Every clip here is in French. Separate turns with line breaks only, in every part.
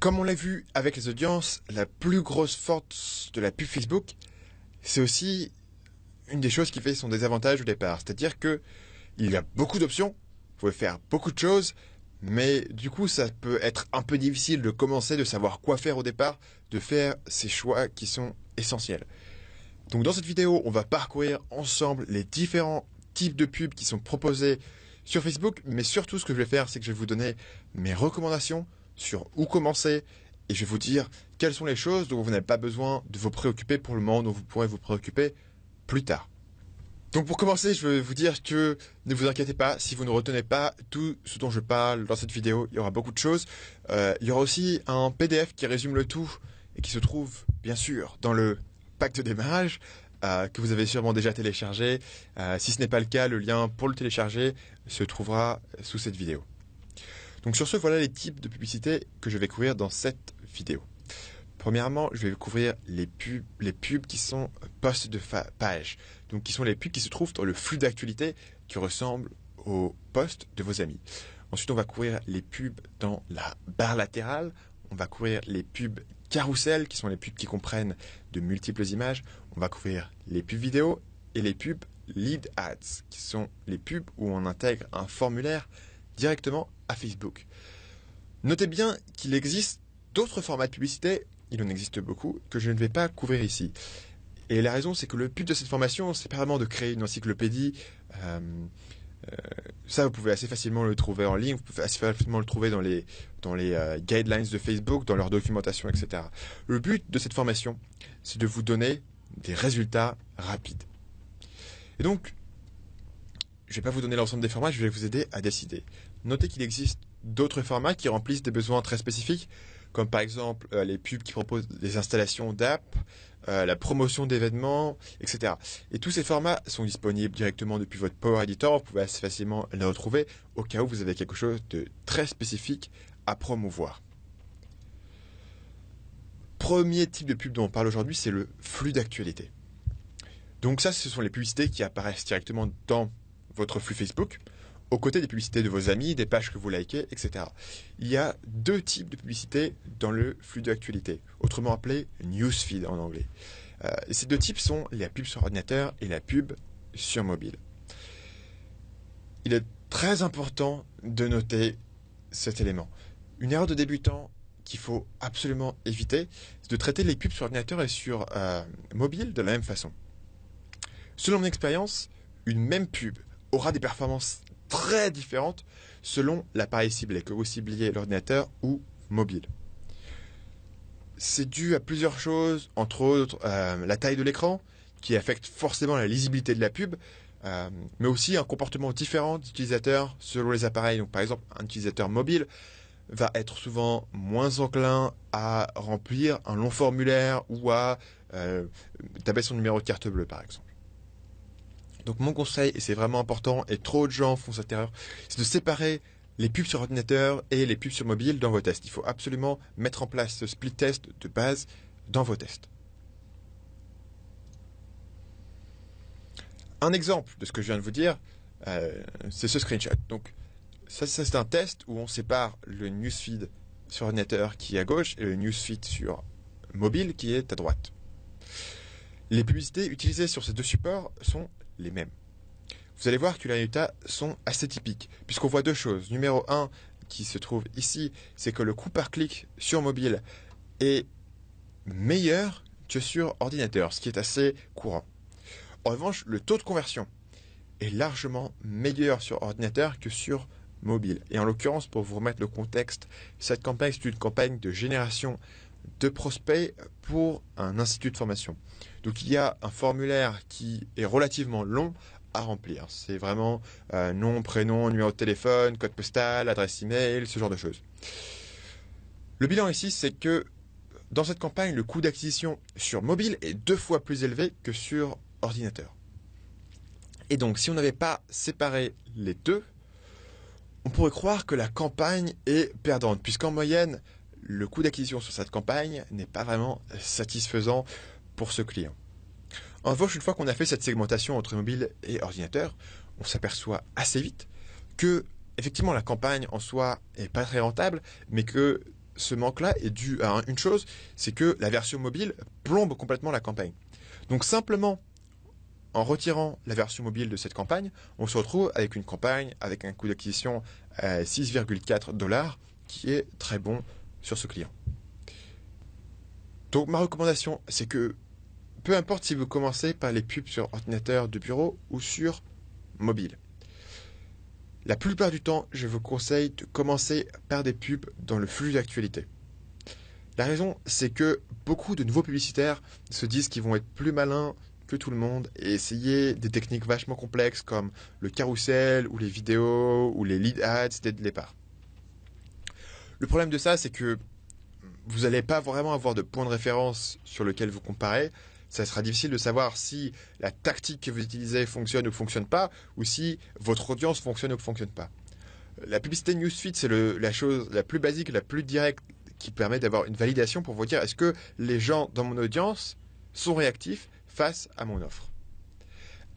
Comme on l'a vu avec les audiences, la plus grosse force de la pub Facebook, c'est aussi une des choses qui fait son désavantage au départ. C'est-à-dire que il y a beaucoup d'options, vous pouvez faire beaucoup de choses, mais du coup, ça peut être un peu difficile de commencer, de savoir quoi faire au départ, de faire ces choix qui sont essentiels. Donc dans cette vidéo, on va parcourir ensemble les différents types de pubs qui sont proposés sur Facebook, mais surtout ce que je vais faire, c'est que je vais vous donner mes recommandations sur où commencer et je vais vous dire quelles sont les choses dont vous n'avez pas besoin de vous préoccuper pour le moment, dont vous pourrez vous préoccuper plus tard. Donc pour commencer, je veux vous dire que ne vous inquiétez pas, si vous ne retenez pas tout ce dont je parle dans cette vidéo, il y aura beaucoup de choses. Euh, il y aura aussi un PDF qui résume le tout et qui se trouve bien sûr dans le pack de démarrage euh, que vous avez sûrement déjà téléchargé. Euh, si ce n'est pas le cas, le lien pour le télécharger se trouvera sous cette vidéo. Donc sur ce, voilà les types de publicités que je vais couvrir dans cette vidéo. Premièrement, je vais couvrir les pubs, les pubs qui sont post de page. Donc, qui sont les pubs qui se trouvent dans le flux d'actualité qui ressemble aux posts de vos amis. Ensuite, on va couvrir les pubs dans la barre latérale. On va couvrir les pubs carousel, qui sont les pubs qui comprennent de multiples images. On va couvrir les pubs vidéo et les pubs lead ads, qui sont les pubs où on intègre un formulaire directement à Facebook. Notez bien qu'il existe d'autres formats de publicité il en existe beaucoup, que je ne vais pas couvrir ici. Et la raison, c'est que le but de cette formation, c'est pas vraiment de créer une encyclopédie. Euh, euh, ça, vous pouvez assez facilement le trouver en ligne, vous pouvez assez facilement le trouver dans les, dans les euh, guidelines de Facebook, dans leur documentation, etc. Le but de cette formation, c'est de vous donner des résultats rapides. Et donc, je vais pas vous donner l'ensemble des formats, je vais vous aider à décider. Notez qu'il existe d'autres formats qui remplissent des besoins très spécifiques comme par exemple euh, les pubs qui proposent des installations d'app, euh, la promotion d'événements, etc. Et tous ces formats sont disponibles directement depuis votre Power Editor. Vous pouvez assez facilement les retrouver au cas où vous avez quelque chose de très spécifique à promouvoir. Premier type de pub dont on parle aujourd'hui, c'est le flux d'actualité. Donc ça, ce sont les publicités qui apparaissent directement dans votre flux Facebook aux côtés des publicités de vos amis, des pages que vous likez, etc. Il y a deux types de publicités dans le flux d'actualité, autrement appelé newsfeed en anglais. Euh, ces deux types sont la pub sur ordinateur et la pub sur mobile. Il est très important de noter cet élément. Une erreur de débutant qu'il faut absolument éviter, c'est de traiter les pubs sur ordinateur et sur euh, mobile de la même façon. Selon mon expérience, une même pub aura des performances très différentes selon l'appareil ciblé, que vous cibliez l'ordinateur ou mobile. C'est dû à plusieurs choses, entre autres euh, la taille de l'écran, qui affecte forcément la lisibilité de la pub, euh, mais aussi un comportement différent d'utilisateur selon les appareils. Par exemple, un utilisateur mobile va être souvent moins enclin à remplir un long formulaire ou à euh, taper son numéro de carte bleue par exemple. Donc mon conseil, et c'est vraiment important, et trop de gens font cette erreur, c'est de séparer les pubs sur ordinateur et les pubs sur mobile dans vos tests. Il faut absolument mettre en place ce split test de base dans vos tests. Un exemple de ce que je viens de vous dire, euh, c'est ce screenshot. Donc ça, ça c'est un test où on sépare le newsfeed sur ordinateur qui est à gauche et le newsfeed sur mobile qui est à droite. Les publicités utilisées sur ces deux supports sont les. Vous allez voir que les résultats sont assez typiques, puisqu'on voit deux choses. Numéro 1, qui se trouve ici, c'est que le coût par clic sur mobile est meilleur que sur ordinateur, ce qui est assez courant. En revanche, le taux de conversion est largement meilleur sur ordinateur que sur mobile. Et en l'occurrence, pour vous remettre le contexte, cette campagne, c'est une campagne de génération de prospects pour un institut de formation. Donc il y a un formulaire qui est relativement long à remplir. C'est vraiment euh, nom, prénom, numéro de téléphone, code postal, adresse email, ce genre de choses. Le bilan ici, c'est que dans cette campagne, le coût d'acquisition sur mobile est deux fois plus élevé que sur ordinateur. Et donc, si on n'avait pas séparé les deux, on pourrait croire que la campagne est perdante, puisqu'en moyenne, le coût d'acquisition sur cette campagne n'est pas vraiment satisfaisant ce client. En revanche, une fois qu'on a fait cette segmentation entre mobile et ordinateur, on s'aperçoit assez vite que effectivement la campagne en soi est pas très rentable, mais que ce manque-là est dû à une chose, c'est que la version mobile plombe complètement la campagne. Donc simplement en retirant la version mobile de cette campagne, on se retrouve avec une campagne avec un coût d'acquisition à 6,4 dollars qui est très bon sur ce client. Donc ma recommandation, c'est que peu importe si vous commencez par les pubs sur ordinateur de bureau ou sur mobile. La plupart du temps, je vous conseille de commencer par des pubs dans le flux d'actualité. La raison, c'est que beaucoup de nouveaux publicitaires se disent qu'ils vont être plus malins que tout le monde et essayer des techniques vachement complexes comme le carrousel ou les vidéos ou les lead ads dès le départ. Le problème de ça, c'est que vous n'allez pas vraiment avoir de point de référence sur lequel vous comparez. Ça sera difficile de savoir si la tactique que vous utilisez fonctionne ou fonctionne pas, ou si votre audience fonctionne ou ne fonctionne pas. La publicité newsfeed, c'est la chose la plus basique, la plus directe qui permet d'avoir une validation pour vous dire est-ce que les gens dans mon audience sont réactifs face à mon offre?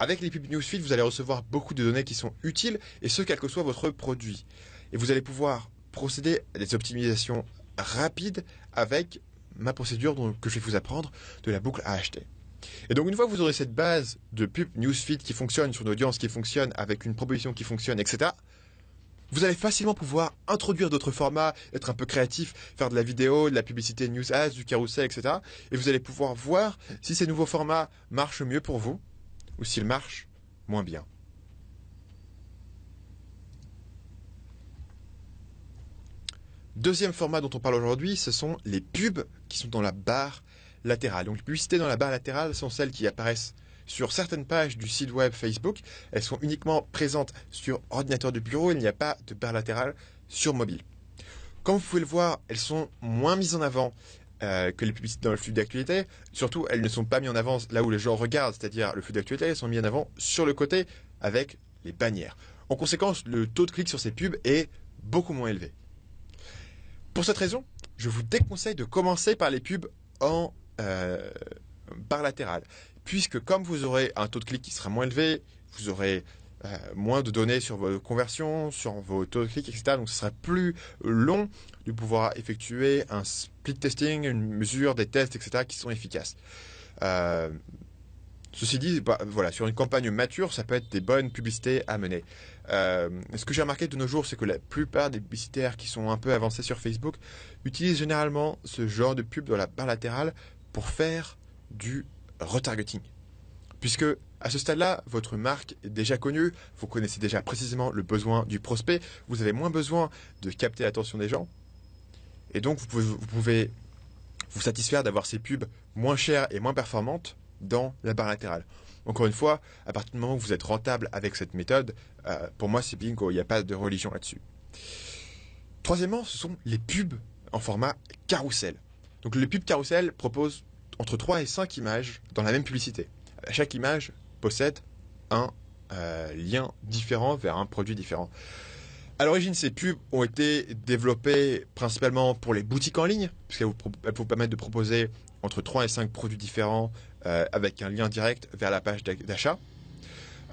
Avec les pubs newsfeed, vous allez recevoir beaucoup de données qui sont utiles, et ce, quel que soit votre produit. Et vous allez pouvoir procéder à des optimisations rapides avec ma procédure que je vais vous apprendre de la boucle à acheter. Et donc une fois que vous aurez cette base de pub newsfeed qui fonctionne sur une audience qui fonctionne avec une proposition qui fonctionne, etc., vous allez facilement pouvoir introduire d'autres formats, être un peu créatif, faire de la vidéo, de la publicité news ads, du carousel, etc. Et vous allez pouvoir voir si ces nouveaux formats marchent mieux pour vous ou s'ils marchent moins bien. Deuxième format dont on parle aujourd'hui, ce sont les pubs qui sont dans la barre latérale. Donc les publicités dans la barre latérale sont celles qui apparaissent sur certaines pages du site web Facebook. Elles sont uniquement présentes sur ordinateur de bureau, il n'y a pas de barre latérale sur mobile. Comme vous pouvez le voir, elles sont moins mises en avant euh, que les publicités dans le flux d'actualité. Surtout, elles ne sont pas mises en avant là où les gens regardent, c'est-à-dire le flux d'actualité, elles sont mises en avant sur le côté avec les bannières. En conséquence, le taux de clic sur ces pubs est beaucoup moins élevé. Pour cette raison, je vous déconseille de commencer par les pubs en euh, barre latérale, puisque comme vous aurez un taux de clic qui sera moins élevé, vous aurez euh, moins de données sur vos conversions, sur vos taux de clic, etc. Donc ce sera plus long de pouvoir effectuer un split testing, une mesure des tests, etc. qui sont efficaces. Euh, Ceci dit, bah, voilà, sur une campagne mature, ça peut être des bonnes publicités à mener. Euh, ce que j'ai remarqué de nos jours, c'est que la plupart des publicitaires qui sont un peu avancés sur Facebook utilisent généralement ce genre de pub dans la barre latérale pour faire du retargeting. Puisque à ce stade-là, votre marque est déjà connue, vous connaissez déjà précisément le besoin du prospect, vous avez moins besoin de capter l'attention des gens, et donc vous pouvez vous, pouvez vous satisfaire d'avoir ces pubs moins chères et moins performantes dans la barre latérale. Encore une fois, à partir du moment où vous êtes rentable avec cette méthode, euh, pour moi c'est bingo, il n'y a pas de religion là-dessus. Troisièmement, ce sont les pubs en format carrousel. Donc le pub carrousel propose entre 3 et 5 images dans la même publicité. Chaque image possède un euh, lien différent vers un produit différent. À l'origine, ces pubs ont été développées principalement pour les boutiques en ligne, puisqu'elles vous, vous permettent de proposer entre 3 et 5 produits différents avec un lien direct vers la page d'achat.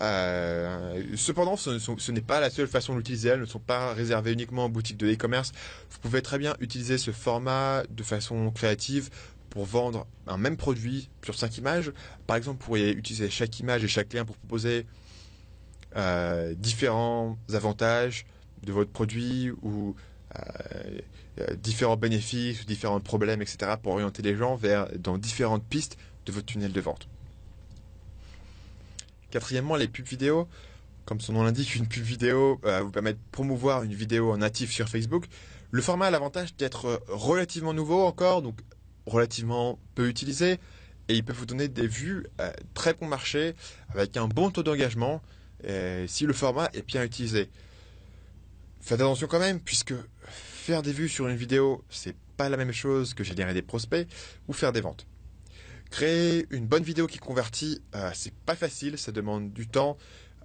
Euh, cependant, ce, n'est pas la seule façon d'utiliser. Elles ne sont pas réservées uniquement aux boutiques de e-commerce. Vous pouvez très bien utiliser ce format de façon créative pour vendre un même produit sur 5 images. Par exemple, vous pourriez utiliser chaque image et chaque lien pour proposer euh, différents avantages de votre produit ou différents bénéfices, différents problèmes, etc. pour orienter les gens vers dans différentes pistes de votre tunnel de vente. Quatrièmement, les pubs vidéo. Comme son nom l'indique, une pub vidéo euh, vous permet de promouvoir une vidéo en natif sur Facebook. Le format a l'avantage d'être relativement nouveau encore, donc relativement peu utilisé, et il peut vous donner des vues euh, très bon marché avec un bon taux d'engagement euh, si le format est bien utilisé. Faites attention quand même, puisque faire des vues sur une vidéo, c'est pas la même chose que générer des prospects ou faire des ventes. Créer une bonne vidéo qui convertit, euh, c'est pas facile, ça demande du temps,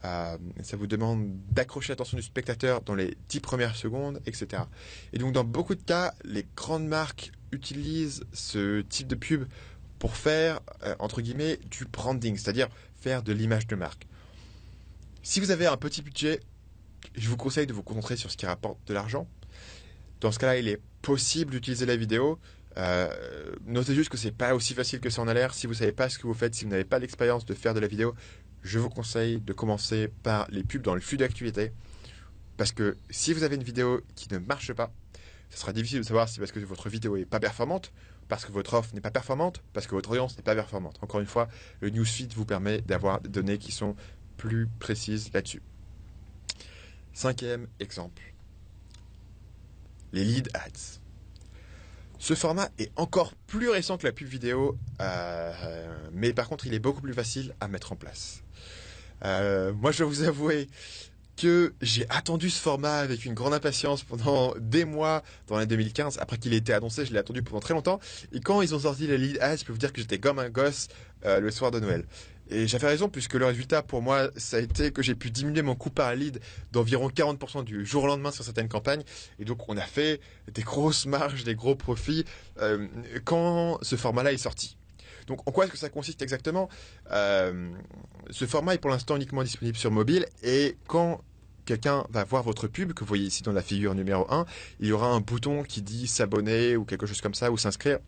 euh, ça vous demande d'accrocher l'attention du spectateur dans les 10 premières secondes, etc. Et donc dans beaucoup de cas, les grandes marques utilisent ce type de pub pour faire, euh, entre guillemets, du branding, c'est-à-dire faire de l'image de marque. Si vous avez un petit budget, je vous conseille de vous concentrer sur ce qui rapporte de l'argent. Dans ce cas-là, il est possible d'utiliser la vidéo. Euh, notez juste que c'est pas aussi facile que ça en a l'air. Si vous savez pas ce que vous faites, si vous n'avez pas l'expérience de faire de la vidéo, je vous conseille de commencer par les pubs dans le flux d'actualité. Parce que si vous avez une vidéo qui ne marche pas, ce sera difficile de savoir si parce que votre vidéo n'est pas performante, parce que votre offre n'est pas performante, parce que votre audience n'est pas performante. Encore une fois, le newsfeed vous permet d'avoir des données qui sont plus précises là-dessus. Cinquième exemple. Les lead ads. Ce format est encore plus récent que la pub vidéo, euh, mais par contre il est beaucoup plus facile à mettre en place. Euh, moi je vais vous avouer que j'ai attendu ce format avec une grande impatience pendant des mois dans l'année 2015. Après qu'il ait été annoncé, je l'ai attendu pendant très longtemps. Et quand ils ont sorti les lead ads, je peux vous dire que j'étais comme un gosse euh, le soir de Noël. Et j'avais raison puisque le résultat pour moi, ça a été que j'ai pu diminuer mon coût par lead d'environ 40% du jour au lendemain sur certaines campagnes. Et donc on a fait des grosses marges, des gros profits euh, quand ce format-là est sorti. Donc en quoi est-ce que ça consiste exactement? Euh, Ce format est pour l'instant uniquement disponible sur mobile et quand quelqu'un va voir votre pub, que vous voyez ici dans la figure numéro 1, il y aura un bouton qui dit s'abonner ou quelque chose comme ça ou s'inscrire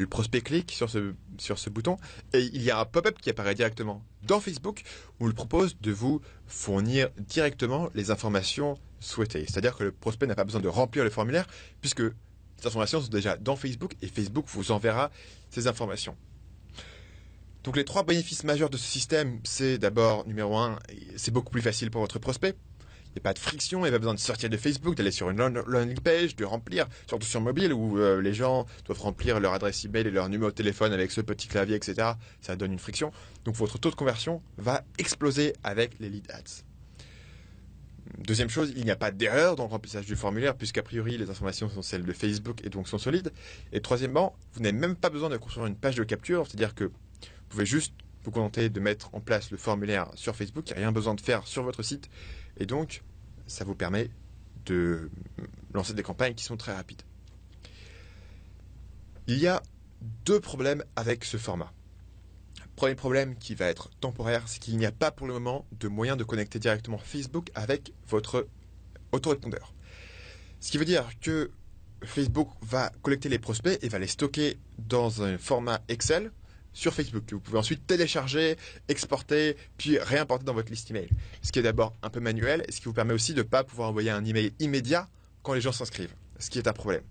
le prospect clique sur ce, bouton et il y a un pop-up qui apparaît directement dans Facebook où il propose de vous fournir directement les informations souhaitées. C'est-à-dire que le prospect n'a pas besoin de remplir le formulaire puisque ces informations sont déjà dans Facebook et Facebook vous enverra ces informations. Donc les trois bénéfices majeurs de ce système, c'est d'abord, numéro un, c'est beaucoup plus facile pour votre prospect n'y a pas de friction, il n'y a pas besoin de sortir de Facebook, d'aller sur une landing page, de remplir, surtout sur mobile où euh, les gens doivent remplir leur adresse email et leur numéro de téléphone avec ce petit clavier, etc. Ça donne une friction. Donc votre taux de conversion va exploser avec les lead ads. Deuxième chose, il n'y a pas d'erreur dans le remplissage du formulaire puisqu'a priori les informations sont celles de Facebook et donc sont solides. Et troisièmement, vous n'avez même pas besoin de construire une page de capture, c'est-à-dire que vous pouvez juste vous contenter de mettre en place le formulaire sur Facebook, il n'y a rien besoin de faire sur votre site et donc, ça vous permet de lancer des campagnes qui sont très rapides. Il y a deux problèmes avec ce format. Premier problème qui va être temporaire, c'est qu'il n'y a pas pour le moment de moyen de connecter directement Facebook avec votre autorépondeur. Ce qui veut dire que Facebook va collecter les prospects et va les stocker dans un format Excel sur Facebook que vous pouvez ensuite télécharger, exporter, puis réimporter dans votre liste email. Ce qui est d'abord un peu manuel et ce qui vous permet aussi de ne pas pouvoir envoyer un email immédiat quand les gens s'inscrivent, ce qui est un problème.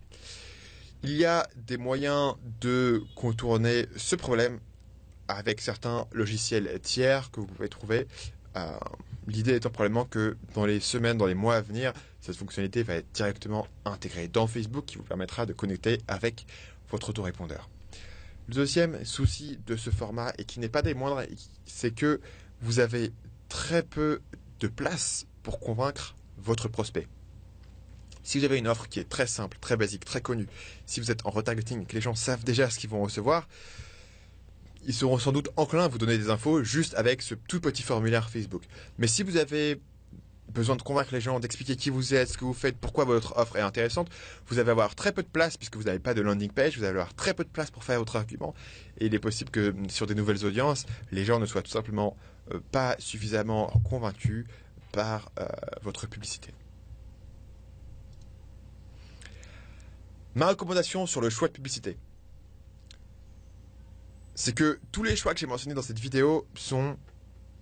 Il y a des moyens de contourner ce problème avec certains logiciels tiers que vous pouvez trouver. Euh, l'idée étant probablement que dans les semaines, dans les mois à venir, cette fonctionnalité va être directement intégrée dans Facebook qui vous permettra de connecter avec votre autorépondeur. Le deuxième souci de ce format, et qui n'est pas des moindres, c'est que vous avez très peu de place pour convaincre votre prospect. Si vous avez une offre qui est très simple, très basique, très connue, si vous êtes en retargeting et que les gens savent déjà ce qu'ils vont recevoir, ils seront sans doute enclins à vous donner des infos juste avec ce tout petit formulaire Facebook. Mais si vous avez besoin de convaincre les gens, d'expliquer qui vous êtes, ce que vous faites, pourquoi votre offre est intéressante, vous allez avoir très peu de place puisque vous n'avez pas de landing page, vous allez avoir très peu de place pour faire votre argument. Et il est possible que sur des nouvelles audiences, les gens ne soient tout simplement euh, pas suffisamment convaincus par euh, votre publicité. Ma recommandation sur le choix de publicité, c'est que tous les choix que j'ai mentionnés dans cette vidéo sont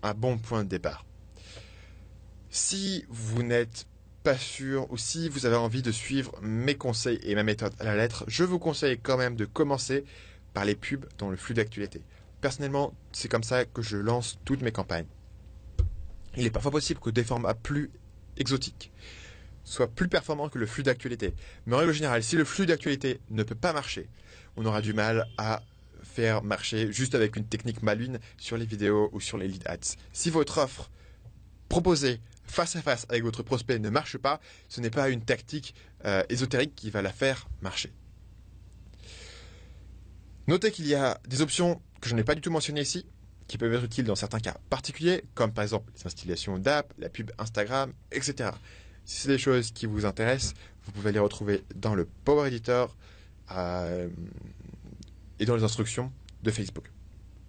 un bon point de départ. Si vous n'êtes pas sûr ou si vous avez envie de suivre mes conseils et ma méthode à la lettre, je vous conseille quand même de commencer par les pubs dans le flux d'actualité. Personnellement, c'est comme ça que je lance toutes mes campagnes. Il est parfois possible que des formats plus exotiques soient plus performants que le flux d'actualité. Mais en règle générale, si le flux d'actualité ne peut pas marcher, on aura du mal à faire marcher juste avec une technique maline sur les vidéos ou sur les lead ads. Si votre offre proposée face à face avec votre prospect ne marche pas, ce n'est pas une tactique euh, ésotérique qui va la faire marcher. Notez qu'il y a des options que je n'ai pas du tout mentionnées ici, qui peuvent être utiles dans certains cas particuliers, comme par exemple les installations d'app, la pub Instagram, etc. Si c'est des choses qui vous intéressent, vous pouvez les retrouver dans le Power Editor euh, et dans les instructions de Facebook.